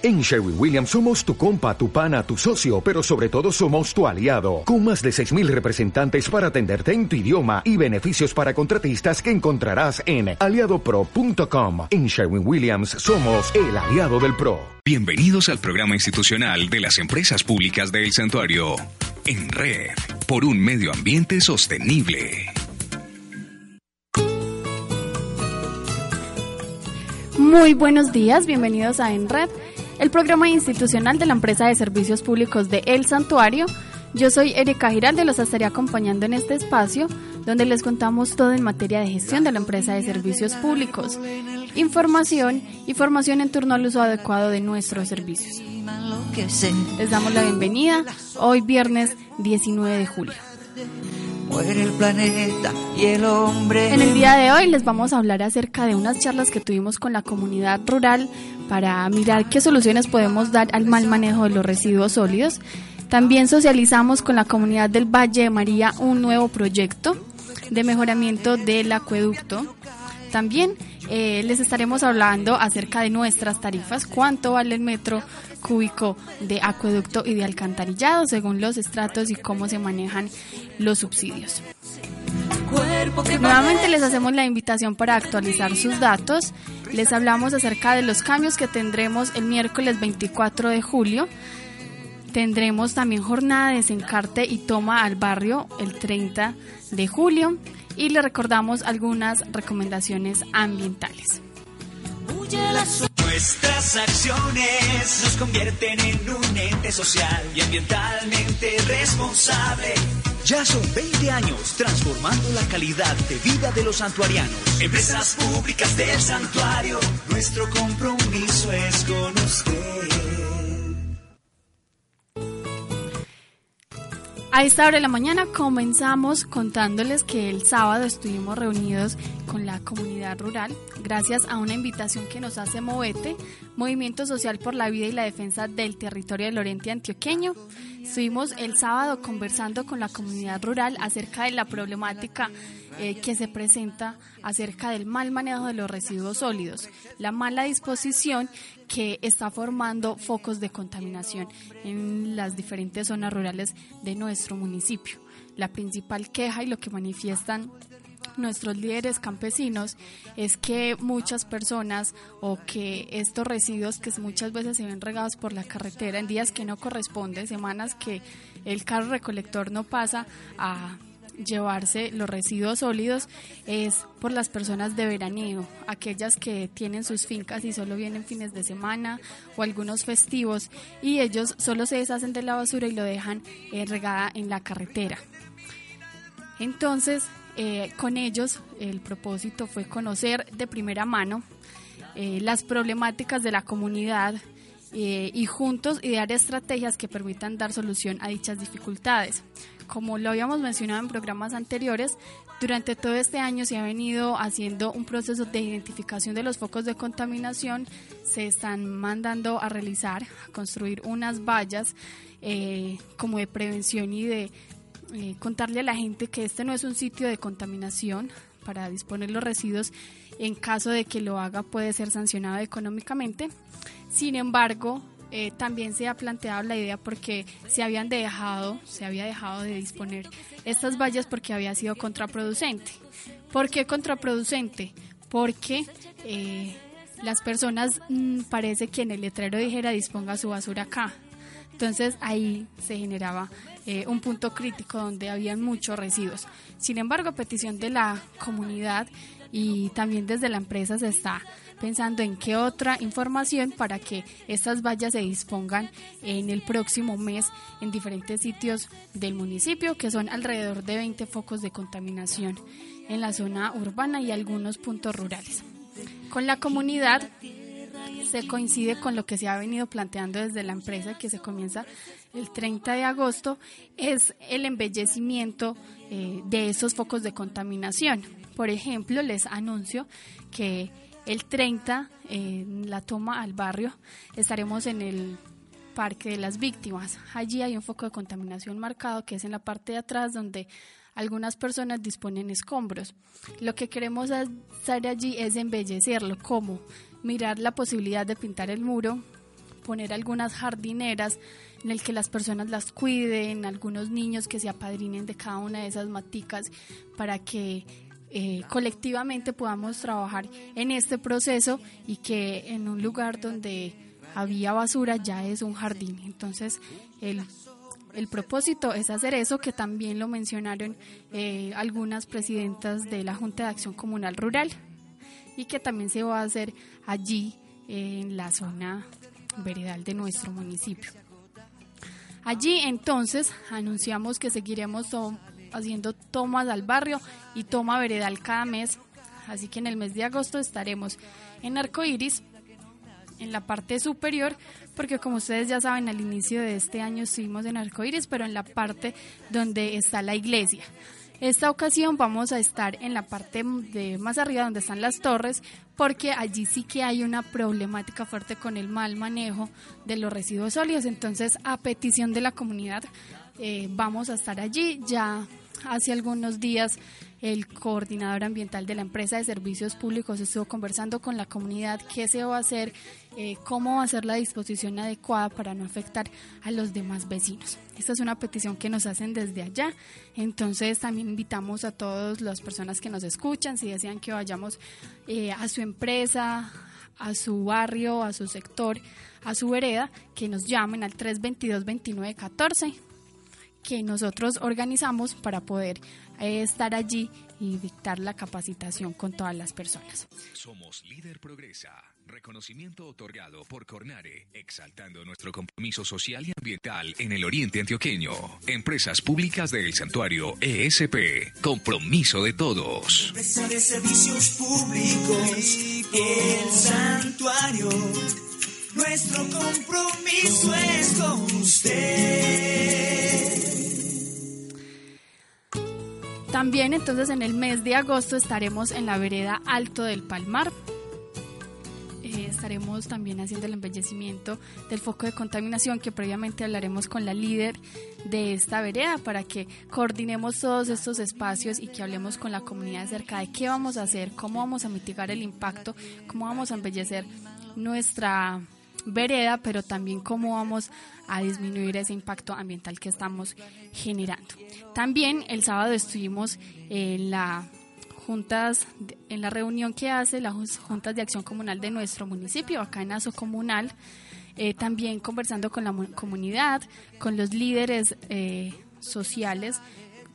En Sherwin Williams somos tu compa, tu pana, tu socio, pero sobre todo somos tu aliado, con más de 6.000 representantes para atenderte en tu idioma y beneficios para contratistas que encontrarás en aliadopro.com. En Sherwin Williams somos el aliado del PRO. Bienvenidos al programa institucional de las empresas públicas del santuario, en red, por un medio ambiente sostenible. Muy buenos días, bienvenidos a En Red el programa institucional de la empresa de servicios públicos de El Santuario. Yo soy Erika Giralde, los estaré acompañando en este espacio donde les contamos todo en materia de gestión de la empresa de servicios públicos, información y formación en torno al uso adecuado de nuestros servicios. Les damos la bienvenida hoy viernes 19 de julio. Muere el planeta y el hombre. En el día de hoy les vamos a hablar acerca de unas charlas que tuvimos con la comunidad rural para mirar qué soluciones podemos dar al mal manejo de los residuos sólidos. También socializamos con la comunidad del Valle de María un nuevo proyecto de mejoramiento del acueducto. También eh, les estaremos hablando acerca de nuestras tarifas, cuánto vale el metro cúbico de acueducto y de alcantarillado según los estratos y cómo se manejan los subsidios. Nuevamente les hacemos la invitación para actualizar sus datos. Les hablamos acerca de los cambios que tendremos el miércoles 24 de julio. Tendremos también jornada de desencarte y toma al barrio el 30 de julio y le recordamos algunas recomendaciones ambientales. Nuestras acciones nos convierten en un ente social y ambientalmente responsable. Ya son 20 años transformando la calidad de vida de los santuarianos. Empresas públicas del santuario, nuestro compromiso es con usted. A esta hora de la mañana comenzamos contándoles que el sábado estuvimos reunidos con la comunidad rural gracias a una invitación que nos hace Movete, Movimiento Social por la Vida y la Defensa del Territorio del Oriente Antioqueño. Estuvimos el sábado conversando con la comunidad rural acerca de la problemática eh, que se presenta acerca del mal manejo de los residuos sólidos, la mala disposición que está formando focos de contaminación en las diferentes zonas rurales de nuestro municipio. La principal queja y lo que manifiestan nuestros líderes campesinos es que muchas personas o que estos residuos que muchas veces se ven regados por la carretera en días que no corresponden, semanas que el carro recolector no pasa a llevarse los residuos sólidos es por las personas de veraneo, aquellas que tienen sus fincas y solo vienen fines de semana o algunos festivos y ellos solo se deshacen de la basura y lo dejan eh, regada en la carretera. Entonces, eh, con ellos el propósito fue conocer de primera mano eh, las problemáticas de la comunidad, y juntos idear estrategias que permitan dar solución a dichas dificultades como lo habíamos mencionado en programas anteriores, durante todo este año se ha venido haciendo un proceso de identificación de los focos de contaminación. Se están mandando a realizar, a construir unas vallas eh, como de prevención y de eh, contarle a la gente que este no es un sitio de contaminación para disponer los residuos. En caso de que lo haga puede ser sancionado económicamente. Sin embargo, eh, también se ha planteado la idea porque se habían dejado, se había dejado de disponer estas vallas porque había sido contraproducente. ¿Por qué contraproducente? Porque eh, las personas mm, parece que en el letrero dijera disponga su basura acá. Entonces ahí se generaba eh, un punto crítico donde habían muchos residuos. Sin embargo, a petición de la comunidad y también desde la empresa se está pensando en qué otra información para que estas vallas se dispongan en el próximo mes en diferentes sitios del municipio, que son alrededor de 20 focos de contaminación en la zona urbana y algunos puntos rurales. Con la comunidad se coincide con lo que se ha venido planteando desde la empresa que se comienza el 30 de agosto, es el embellecimiento eh, de esos focos de contaminación. Por ejemplo, les anuncio que el 30, en la toma al barrio, estaremos en el Parque de las Víctimas. Allí hay un foco de contaminación marcado que es en la parte de atrás donde algunas personas disponen escombros. Lo que queremos hacer allí es embellecerlo, como mirar la posibilidad de pintar el muro, poner algunas jardineras en el que las personas las cuiden, algunos niños que se apadrinen de cada una de esas maticas para que eh, colectivamente podamos trabajar en este proceso y que en un lugar donde había basura ya es un jardín. Entonces, el, el propósito es hacer eso, que también lo mencionaron eh, algunas presidentas de la Junta de Acción Comunal Rural y que también se va a hacer allí en la zona veredal de nuestro municipio. Allí entonces anunciamos que seguiremos haciendo tomas al barrio y toma veredal cada mes. Así que en el mes de agosto estaremos en Arcoiris, en la parte superior, porque como ustedes ya saben, al inicio de este año estuvimos en Arcoiris, pero en la parte donde está la iglesia. Esta ocasión vamos a estar en la parte de más arriba donde están las torres, porque allí sí que hay una problemática fuerte con el mal manejo de los residuos sólidos. Entonces, a petición de la comunidad, eh, vamos a estar allí. Ya hace algunos días el coordinador ambiental de la empresa de servicios públicos estuvo conversando con la comunidad qué se va a hacer, eh, cómo va a ser la disposición adecuada para no afectar a los demás vecinos. Esta es una petición que nos hacen desde allá, entonces también invitamos a todas las personas que nos escuchan, si desean que vayamos eh, a su empresa, a su barrio, a su sector, a su vereda, que nos llamen al 322-2914 que nosotros organizamos para poder eh, estar allí y dictar la capacitación con todas las personas. Somos Líder Progresa, reconocimiento otorgado por Cornare, exaltando nuestro compromiso social y ambiental en el oriente antioqueño. Empresas públicas del santuario ESP, compromiso de todos. Empresa de servicios públicos, el santuario. Nuestro compromiso es con usted. También entonces en el mes de agosto estaremos en la vereda Alto del Palmar. Eh, estaremos también haciendo el embellecimiento del foco de contaminación que previamente hablaremos con la líder de esta vereda para que coordinemos todos estos espacios y que hablemos con la comunidad acerca de qué vamos a hacer, cómo vamos a mitigar el impacto, cómo vamos a embellecer nuestra vereda, pero también cómo vamos a disminuir ese impacto ambiental que estamos generando. También el sábado estuvimos en la juntas, en la reunión que hace las juntas de acción comunal de nuestro municipio, acá en Aso Comunal, eh, también conversando con la comunidad, con los líderes eh, sociales,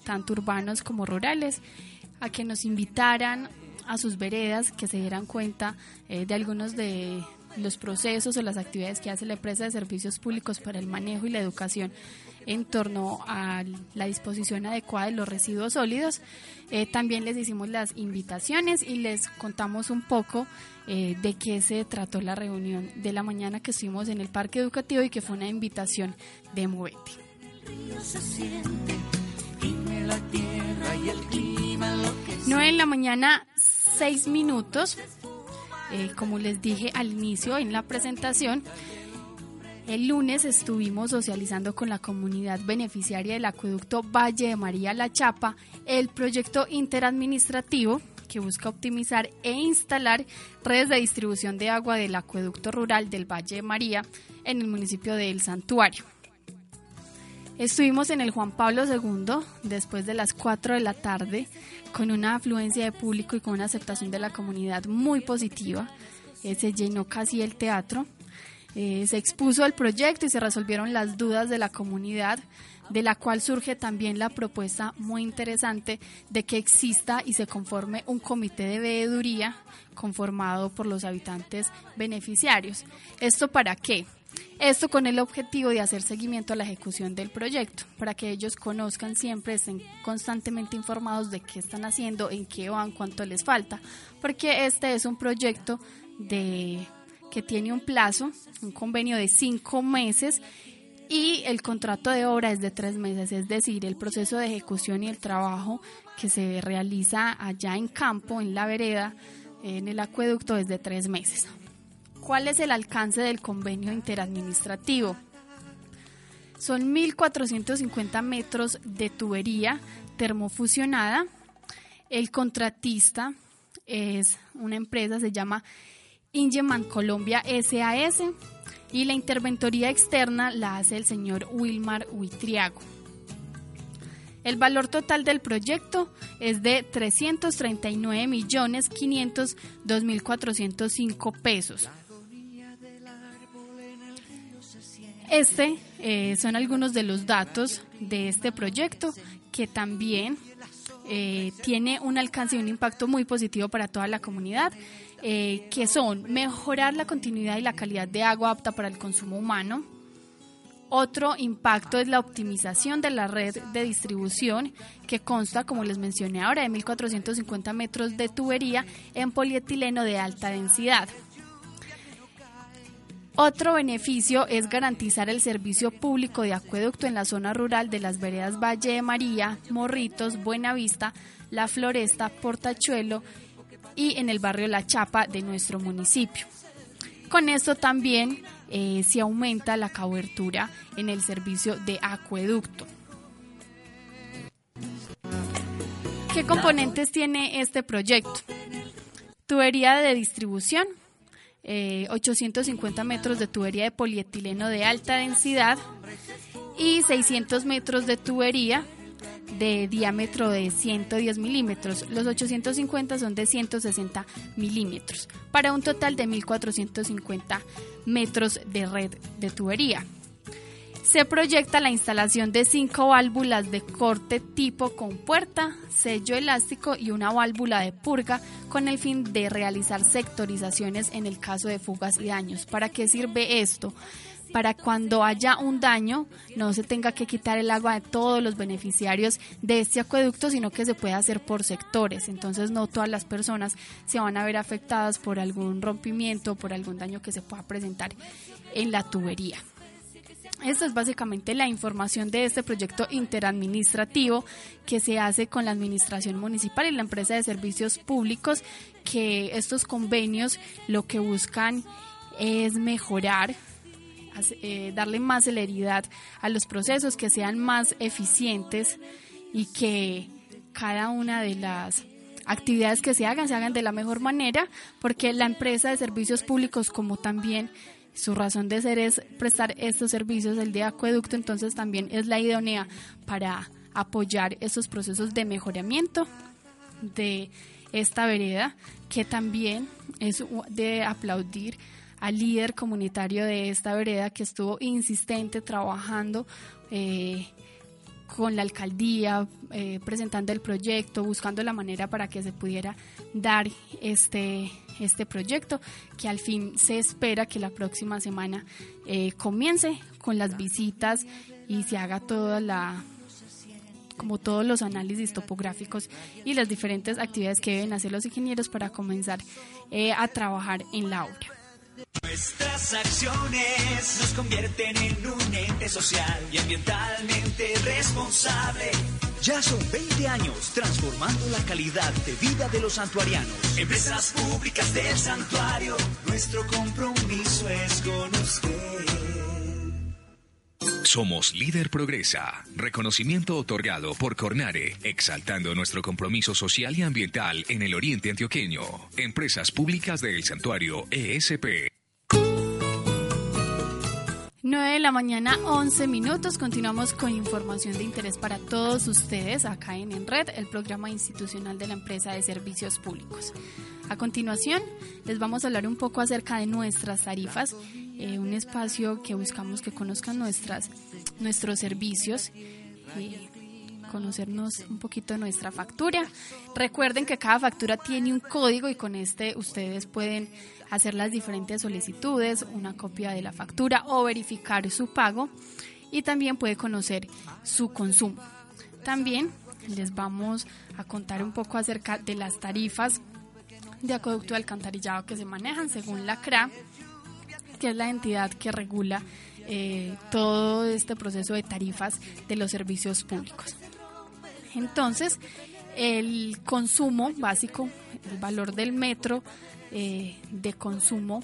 tanto urbanos como rurales, a que nos invitaran a sus veredas, que se dieran cuenta eh, de algunos de los procesos o las actividades que hace la empresa de servicios públicos para el manejo y la educación en torno a la disposición adecuada de los residuos sólidos. Eh, también les hicimos las invitaciones y les contamos un poco eh, de qué se trató la reunión de la mañana que estuvimos en el parque educativo y que fue una invitación de Movete. 9 en la mañana, 6 minutos. Eh, como les dije al inicio en la presentación, el lunes estuvimos socializando con la comunidad beneficiaria del acueducto Valle de María La Chapa el proyecto interadministrativo que busca optimizar e instalar redes de distribución de agua del acueducto rural del Valle de María en el municipio de El Santuario. Estuvimos en el Juan Pablo II después de las 4 de la tarde con una afluencia de público y con una aceptación de la comunidad muy positiva. Se llenó casi el teatro. Eh, se expuso el proyecto y se resolvieron las dudas de la comunidad, de la cual surge también la propuesta muy interesante de que exista y se conforme un comité de veeduría conformado por los habitantes beneficiarios. ¿Esto para qué? Esto con el objetivo de hacer seguimiento a la ejecución del proyecto, para que ellos conozcan siempre, estén constantemente informados de qué están haciendo, en qué van, cuánto les falta, porque este es un proyecto de que tiene un plazo, un convenio de cinco meses y el contrato de obra es de tres meses, es decir, el proceso de ejecución y el trabajo que se realiza allá en campo, en la vereda, en el acueducto es de tres meses. ¿Cuál es el alcance del convenio interadministrativo? Son 1.450 metros de tubería termofusionada. El contratista es una empresa, se llama Ingeman Colombia SAS. y la interventoría externa la hace el señor Wilmar Huitriago. El valor total del proyecto es de 339.502.405 pesos. Este eh, son algunos de los datos de este proyecto que también eh, tiene un alcance y un impacto muy positivo para toda la comunidad, eh, que son mejorar la continuidad y la calidad de agua apta para el consumo humano, otro impacto es la optimización de la red de distribución que consta, como les mencioné ahora, de 1.450 metros de tubería en polietileno de alta densidad. Otro beneficio es garantizar el servicio público de acueducto en la zona rural de las veredas Valle de María, Morritos, Buenavista, La Floresta, Portachuelo y en el barrio La Chapa de nuestro municipio. Con esto también eh, se aumenta la cobertura en el servicio de acueducto. ¿Qué componentes tiene este proyecto? Tubería de distribución, 850 eh, metros de tubería de polietileno de alta densidad y 600 metros de tubería de diámetro de 110 milímetros. Los 850 son de 160 milímetros, para un total de 1.450 metros de red de tubería. Se proyecta la instalación de cinco válvulas de corte tipo con puerta, sello elástico y una válvula de purga con el fin de realizar sectorizaciones en el caso de fugas y daños. ¿Para qué sirve esto? para cuando haya un daño no se tenga que quitar el agua de todos los beneficiarios de este acueducto, sino que se pueda hacer por sectores. Entonces no todas las personas se van a ver afectadas por algún rompimiento, por algún daño que se pueda presentar en la tubería. Esta es básicamente la información de este proyecto interadministrativo que se hace con la Administración Municipal y la empresa de servicios públicos, que estos convenios lo que buscan es mejorar eh, darle más celeridad a los procesos, que sean más eficientes y que cada una de las actividades que se hagan se hagan de la mejor manera, porque la empresa de servicios públicos, como también su razón de ser es prestar estos servicios, el de acueducto, entonces también es la idónea para apoyar estos procesos de mejoramiento de esta vereda, que también es de aplaudir al líder comunitario de esta vereda que estuvo insistente trabajando eh, con la alcaldía, eh, presentando el proyecto, buscando la manera para que se pudiera dar este, este proyecto, que al fin se espera que la próxima semana eh, comience con las visitas y se haga toda la como todos los análisis topográficos y las diferentes actividades que deben hacer los ingenieros para comenzar a trabajar en la obra. Nuestras acciones nos convierten en un ente social y ambientalmente responsable. Ya son 20 años transformando la calidad de vida de los santuarianos. Empresas públicas del santuario, nuestro compromiso es con usted. Somos Líder Progresa, reconocimiento otorgado por Cornare, exaltando nuestro compromiso social y ambiental en el oriente antioqueño. Empresas públicas del santuario ESP. 9 de la mañana, 11 minutos. Continuamos con información de interés para todos ustedes acá en Enred, el programa institucional de la empresa de servicios públicos. A continuación, les vamos a hablar un poco acerca de nuestras tarifas, eh, un espacio que buscamos que conozcan nuestras, nuestros servicios. Eh, conocernos un poquito de nuestra factura. Recuerden que cada factura tiene un código y con este ustedes pueden hacer las diferentes solicitudes, una copia de la factura o verificar su pago y también puede conocer su consumo. También les vamos a contar un poco acerca de las tarifas de acueducto de alcantarillado que se manejan según la CRA, que es la entidad que regula eh, todo este proceso de tarifas de los servicios públicos. Entonces, el consumo básico, el valor del metro eh, de consumo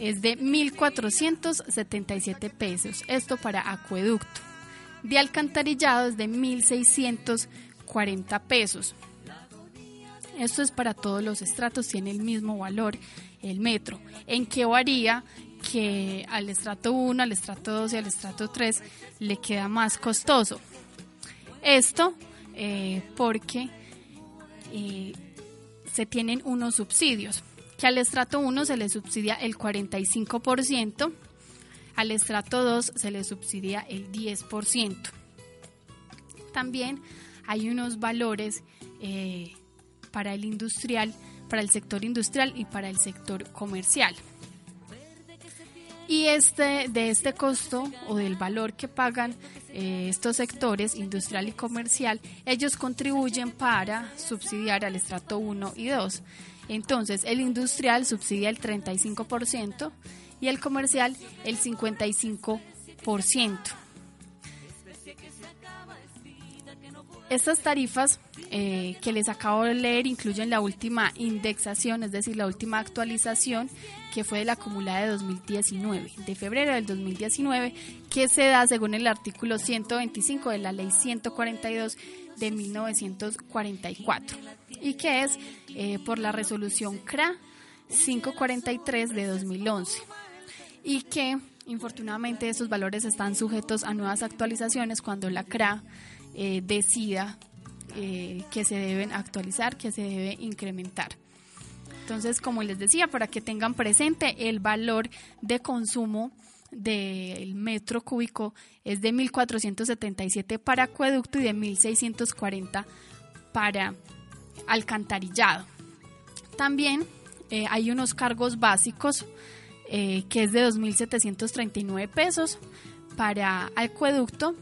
es de 1.477 pesos. Esto para acueducto. De alcantarillado es de 1.640 pesos. Esto es para todos los estratos, tiene el mismo valor el metro. ¿En qué varía? que al estrato 1, al estrato 2 y al estrato 3 le queda más costoso. Esto eh, porque eh, se tienen unos subsidios, que al estrato 1 se le subsidia el 45%, al estrato 2 se le subsidia el 10%. También hay unos valores eh, para el industrial, para el sector industrial y para el sector comercial. Y este, de este costo o del valor que pagan eh, estos sectores, industrial y comercial, ellos contribuyen para subsidiar al estrato 1 y 2. Entonces, el industrial subsidia el 35% y el comercial el 55%. Estas tarifas eh, que les acabo de leer incluyen la última indexación, es decir, la última actualización que fue de la acumulada de 2019, de febrero del 2019, que se da según el artículo 125 de la ley 142 de 1944 y que es eh, por la resolución CRA 543 de 2011 y que infortunadamente esos valores están sujetos a nuevas actualizaciones cuando la CRA eh, decida eh, que se deben actualizar, que se debe incrementar. Entonces, como les decía, para que tengan presente el valor de consumo del metro cúbico es de 1.477 para acueducto y de 1.640 para alcantarillado. También eh, hay unos cargos básicos que es de 2.739 pesos para acueducto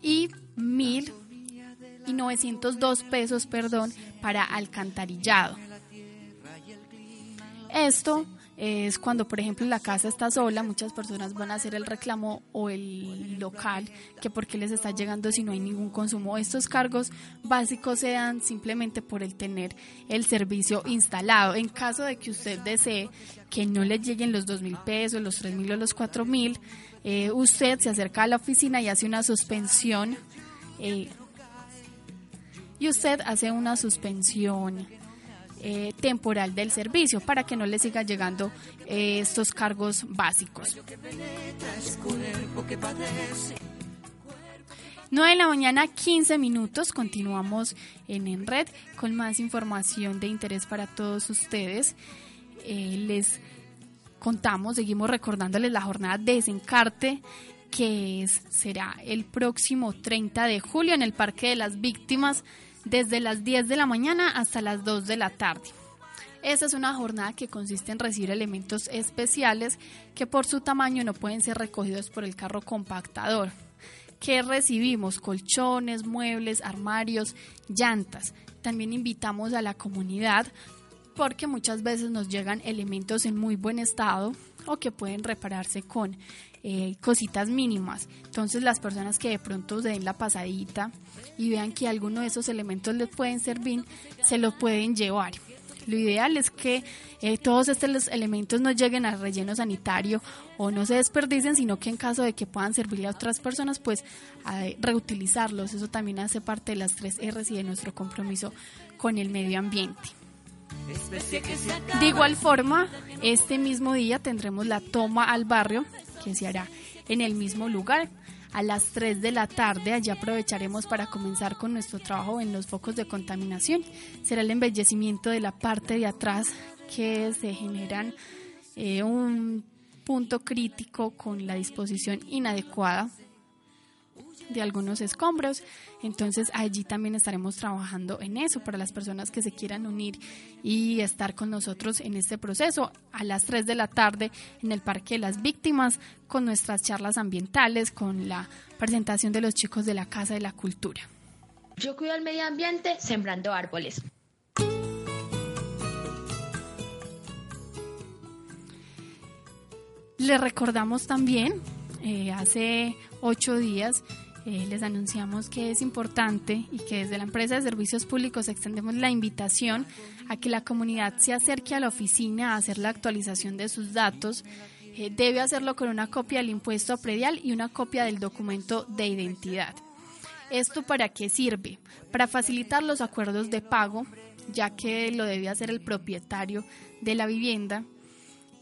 y mil y 902 pesos, perdón, para alcantarillado. Esto es cuando, por ejemplo, la casa está sola, muchas personas van a hacer el reclamo o el local, que por qué les está llegando si no hay ningún consumo. Estos cargos básicos se dan simplemente por el tener el servicio instalado. En caso de que usted desee que no le lleguen los dos mil pesos, los tres mil o los cuatro mil, eh, usted se acerca a la oficina y hace una suspensión eh, y usted hace una suspensión eh, temporal del servicio para que no le siga llegando eh, estos cargos básicos. 9 de la mañana, 15 minutos. Continuamos en En Red con más información de interés para todos ustedes. les contamos, seguimos recordándoles la jornada de desencarte que es, será el próximo 30 de julio en el Parque de las Víctimas desde las 10 de la mañana hasta las 2 de la tarde. Esta es una jornada que consiste en recibir elementos especiales que por su tamaño no pueden ser recogidos por el carro compactador. ¿Qué recibimos? Colchones, muebles, armarios, llantas. También invitamos a la comunidad porque muchas veces nos llegan elementos en muy buen estado o que pueden repararse con eh, cositas mínimas. Entonces las personas que de pronto den la pasadita y vean que alguno de esos elementos les pueden servir, se los pueden llevar. Lo ideal es que eh, todos estos elementos no lleguen al relleno sanitario o no se desperdicien, sino que en caso de que puedan servirle a otras personas, pues reutilizarlos. Eso también hace parte de las tres R's y de nuestro compromiso con el medio ambiente. De igual forma, este mismo día tendremos la toma al barrio que se hará en el mismo lugar a las 3 de la tarde. Allí aprovecharemos para comenzar con nuestro trabajo en los focos de contaminación. Será el embellecimiento de la parte de atrás que se generan eh, un punto crítico con la disposición inadecuada de algunos escombros. Entonces allí también estaremos trabajando en eso para las personas que se quieran unir y estar con nosotros en este proceso a las 3 de la tarde en el Parque de las Víctimas con nuestras charlas ambientales, con la presentación de los chicos de la Casa de la Cultura. Yo cuido el medio ambiente sembrando árboles. Le recordamos también, eh, hace ocho días eh, les anunciamos que es importante y que desde la empresa de servicios públicos extendemos la invitación a que la comunidad se acerque a la oficina a hacer la actualización de sus datos. Eh, debe hacerlo con una copia del impuesto predial y una copia del documento de identidad. ¿Esto para qué sirve? Para facilitar los acuerdos de pago, ya que lo debe hacer el propietario de la vivienda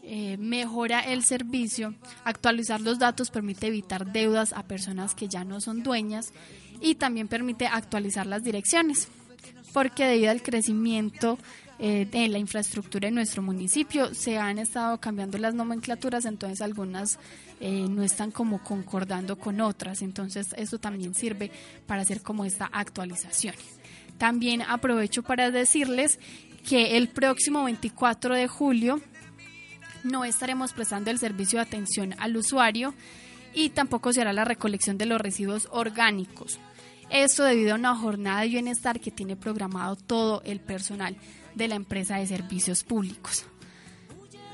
eh, mejora el servicio, actualizar los datos permite evitar deudas a personas que ya no son dueñas y también permite actualizar las direcciones, porque debido al crecimiento eh, de la infraestructura en nuestro municipio se han estado cambiando las nomenclaturas, entonces algunas eh, no están como concordando con otras, entonces eso también sirve para hacer como esta actualización. También aprovecho para decirles que el próximo 24 de julio no estaremos prestando el servicio de atención al usuario y tampoco se hará la recolección de los residuos orgánicos. Esto debido a una jornada de bienestar que tiene programado todo el personal de la empresa de servicios públicos.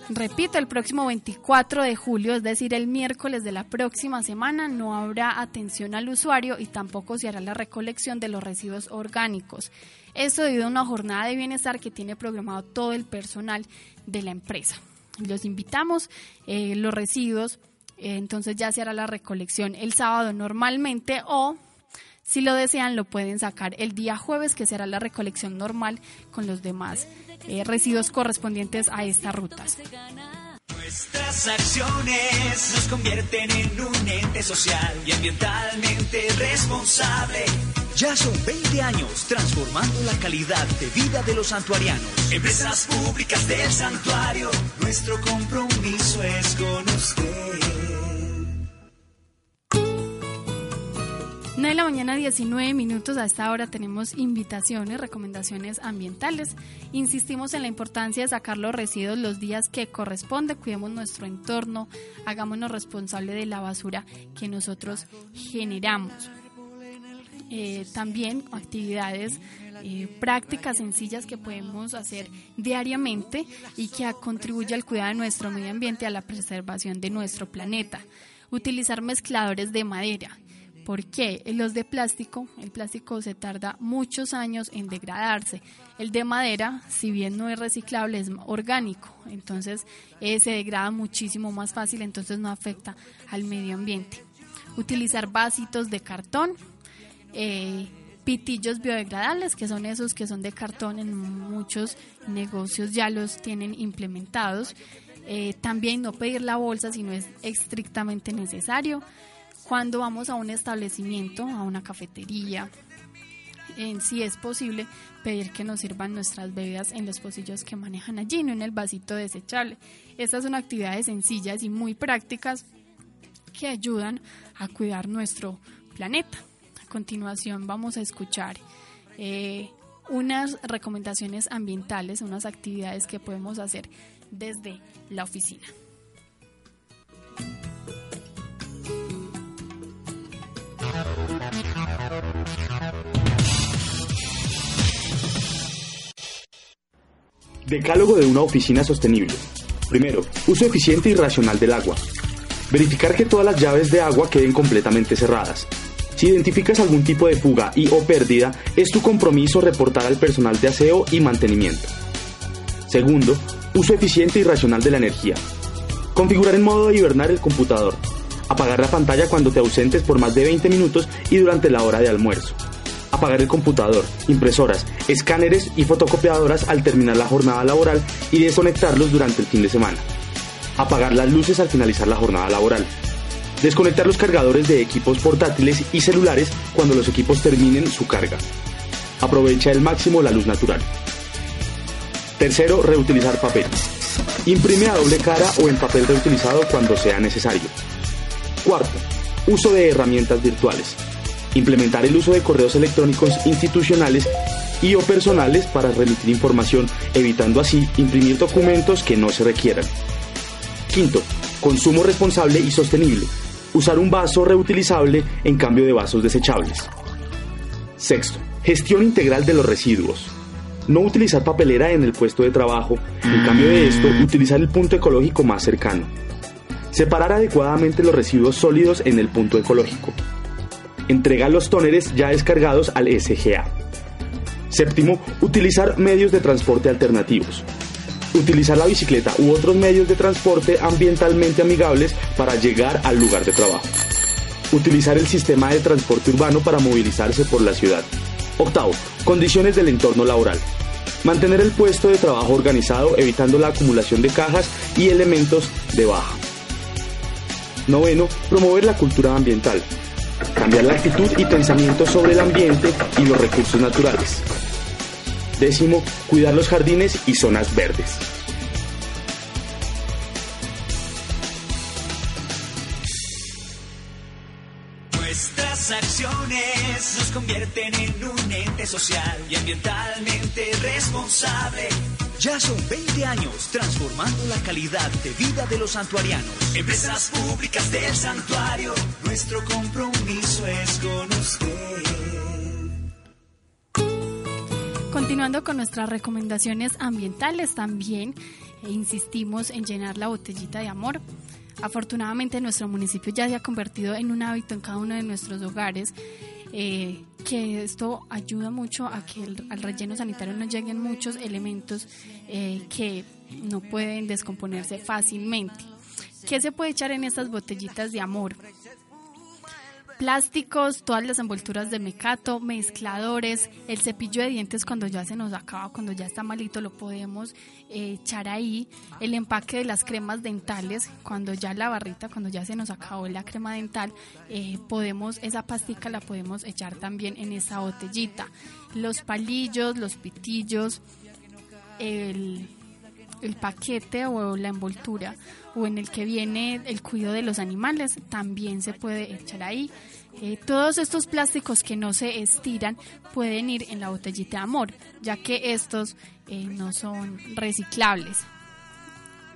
Repito, el próximo 24 de julio, es decir, el miércoles de la próxima semana, no habrá atención al usuario y tampoco se hará la recolección de los residuos orgánicos. Esto debido a una jornada de bienestar que tiene programado todo el personal de la empresa. Los invitamos, eh, los residuos, eh, entonces ya se hará la recolección el sábado normalmente o si lo desean, lo pueden sacar el día jueves, que será la recolección normal con los demás eh, residuos correspondientes a estas rutas. Nuestras acciones nos convierten en un ente social y ambientalmente responsable. Ya son 20 años transformando la calidad de vida de los santuarianos. Empresas públicas del santuario, nuestro compromiso es con usted. 9 de la mañana, 19 minutos. A esta hora tenemos invitaciones, recomendaciones ambientales. Insistimos en la importancia de sacar los residuos los días que corresponde. Cuidemos nuestro entorno, hagámonos responsable de la basura que nosotros generamos. Eh, también actividades eh, prácticas sencillas que podemos hacer diariamente y que contribuye al cuidado de nuestro medio ambiente y a la preservación de nuestro planeta. Utilizar mezcladores de madera ¿Por qué? Los de plástico, el plástico se tarda muchos años en degradarse. El de madera, si bien no es reciclable, es orgánico, entonces eh, se degrada muchísimo más fácil, entonces no afecta al medio ambiente. Utilizar vasitos de cartón, eh, pitillos biodegradables, que son esos que son de cartón, en muchos negocios ya los tienen implementados. Eh, también no pedir la bolsa si no es estrictamente necesario cuando vamos a un establecimiento, a una cafetería, en si es posible pedir que nos sirvan nuestras bebidas en los pocillos que manejan allí, no en el vasito desechable. Estas son actividades sencillas y muy prácticas que ayudan a cuidar nuestro planeta. Continuación vamos a escuchar eh, unas recomendaciones ambientales, unas actividades que podemos hacer desde la oficina. Decálogo de una oficina sostenible. Primero, uso eficiente y racional del agua. Verificar que todas las llaves de agua queden completamente cerradas. Si identificas algún tipo de fuga y o pérdida, es tu compromiso reportar al personal de aseo y mantenimiento. Segundo, uso eficiente y racional de la energía. Configurar en modo de hibernar el computador. Apagar la pantalla cuando te ausentes por más de 20 minutos y durante la hora de almuerzo. Apagar el computador, impresoras, escáneres y fotocopiadoras al terminar la jornada laboral y desconectarlos durante el fin de semana. Apagar las luces al finalizar la jornada laboral. Desconectar los cargadores de equipos portátiles y celulares cuando los equipos terminen su carga. Aprovecha al máximo la luz natural. Tercero, reutilizar papel. Imprime a doble cara o en papel reutilizado cuando sea necesario. Cuarto, uso de herramientas virtuales. Implementar el uso de correos electrónicos institucionales y o personales para remitir información, evitando así imprimir documentos que no se requieran. Quinto, consumo responsable y sostenible. Usar un vaso reutilizable en cambio de vasos desechables. Sexto, gestión integral de los residuos. No utilizar papelera en el puesto de trabajo, en cambio de esto, utilizar el punto ecológico más cercano. Separar adecuadamente los residuos sólidos en el punto ecológico. Entregar los tóneres ya descargados al SGA. Séptimo, utilizar medios de transporte alternativos. Utilizar la bicicleta u otros medios de transporte ambientalmente amigables para llegar al lugar de trabajo. Utilizar el sistema de transporte urbano para movilizarse por la ciudad. Octavo, condiciones del entorno laboral. Mantener el puesto de trabajo organizado evitando la acumulación de cajas y elementos de baja. Noveno, promover la cultura ambiental. Cambiar la actitud y pensamiento sobre el ambiente y los recursos naturales. Décimo, cuidar los jardines y zonas verdes. Nuestras acciones nos convierten en un ente social y ambientalmente responsable. Ya son 20 años transformando la calidad de vida de los santuarianos. Empresas públicas del santuario, nuestro compromiso es con usted. Continuando con nuestras recomendaciones ambientales también, eh, insistimos en llenar la botellita de amor. Afortunadamente nuestro municipio ya se ha convertido en un hábito en cada uno de nuestros hogares, eh, que esto ayuda mucho a que al relleno sanitario no lleguen muchos elementos eh, que no pueden descomponerse fácilmente. ¿Qué se puede echar en estas botellitas de amor? Plásticos, todas las envolturas de mecato, mezcladores, el cepillo de dientes cuando ya se nos acaba, cuando ya está malito, lo podemos eh, echar ahí, el empaque de las cremas dentales, cuando ya la barrita, cuando ya se nos acabó la crema dental, eh, podemos, esa pastica la podemos echar también en esa botellita. Los palillos, los pitillos, el el paquete o la envoltura o en el que viene el cuidado de los animales también se puede echar ahí. Eh, todos estos plásticos que no se estiran pueden ir en la botellita de amor, ya que estos eh, no son reciclables.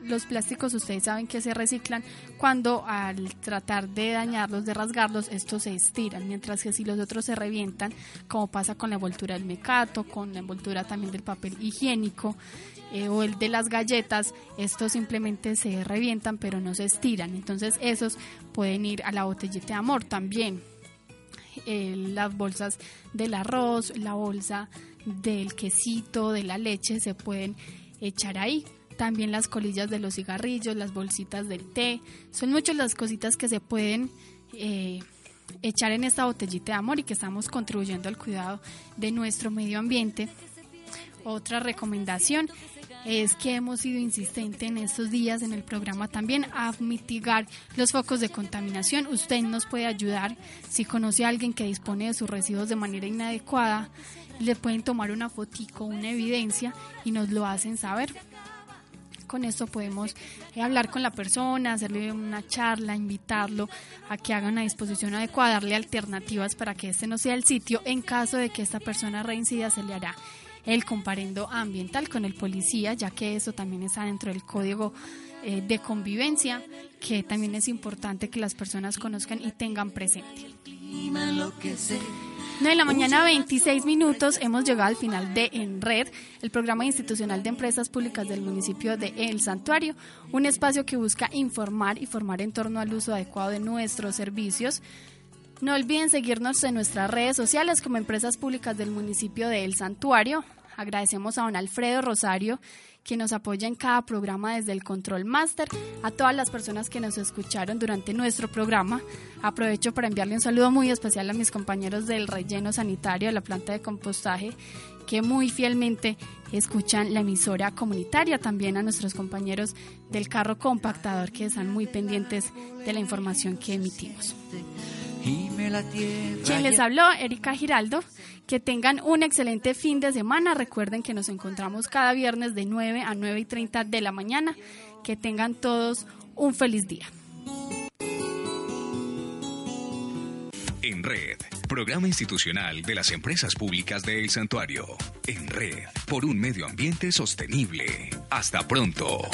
Los plásticos ustedes saben que se reciclan cuando al tratar de dañarlos, de rasgarlos, estos se estiran, mientras que si los otros se revientan, como pasa con la envoltura del mecato, con la envoltura también del papel higiénico, eh, o el de las galletas, estos simplemente se revientan pero no se estiran. Entonces esos pueden ir a la botellita de amor también. Eh, las bolsas del arroz, la bolsa del quesito, de la leche se pueden echar ahí. También las colillas de los cigarrillos, las bolsitas del té. Son muchas las cositas que se pueden eh, echar en esta botellita de amor y que estamos contribuyendo al cuidado de nuestro medio ambiente. Otra recomendación es que hemos sido insistentes en estos días en el programa también a mitigar los focos de contaminación. Usted nos puede ayudar si conoce a alguien que dispone de sus residuos de manera inadecuada. Le pueden tomar una fotico, una evidencia y nos lo hacen saber. Con esto podemos eh, hablar con la persona, hacerle una charla, invitarlo a que haga una disposición adecuada, darle alternativas para que este no sea el sitio. En caso de que esta persona reincida, se le hará el comparendo ambiental con el policía, ya que eso también está dentro del código eh, de convivencia, que también es importante que las personas conozcan y tengan presente. 9 de la mañana, 26 minutos. Hemos llegado al final de En Red, el programa institucional de empresas públicas del municipio de El Santuario, un espacio que busca informar y formar en torno al uso adecuado de nuestros servicios. No olviden seguirnos en nuestras redes sociales como empresas públicas del municipio de El Santuario. Agradecemos a don Alfredo Rosario, que nos apoya en cada programa desde el Control Master, a todas las personas que nos escucharon durante nuestro programa. Aprovecho para enviarle un saludo muy especial a mis compañeros del relleno sanitario de la planta de compostaje, que muy fielmente escuchan la emisora comunitaria, también a nuestros compañeros del carro compactador que están muy pendientes de la información que emitimos. Quien les habló, Erika Giraldo. Que tengan un excelente fin de semana. Recuerden que nos encontramos cada viernes de 9 a 9 y 30 de la mañana. Que tengan todos un feliz día. En Red, programa institucional de las empresas públicas de El Santuario. En Red, por un medio ambiente sostenible. Hasta pronto.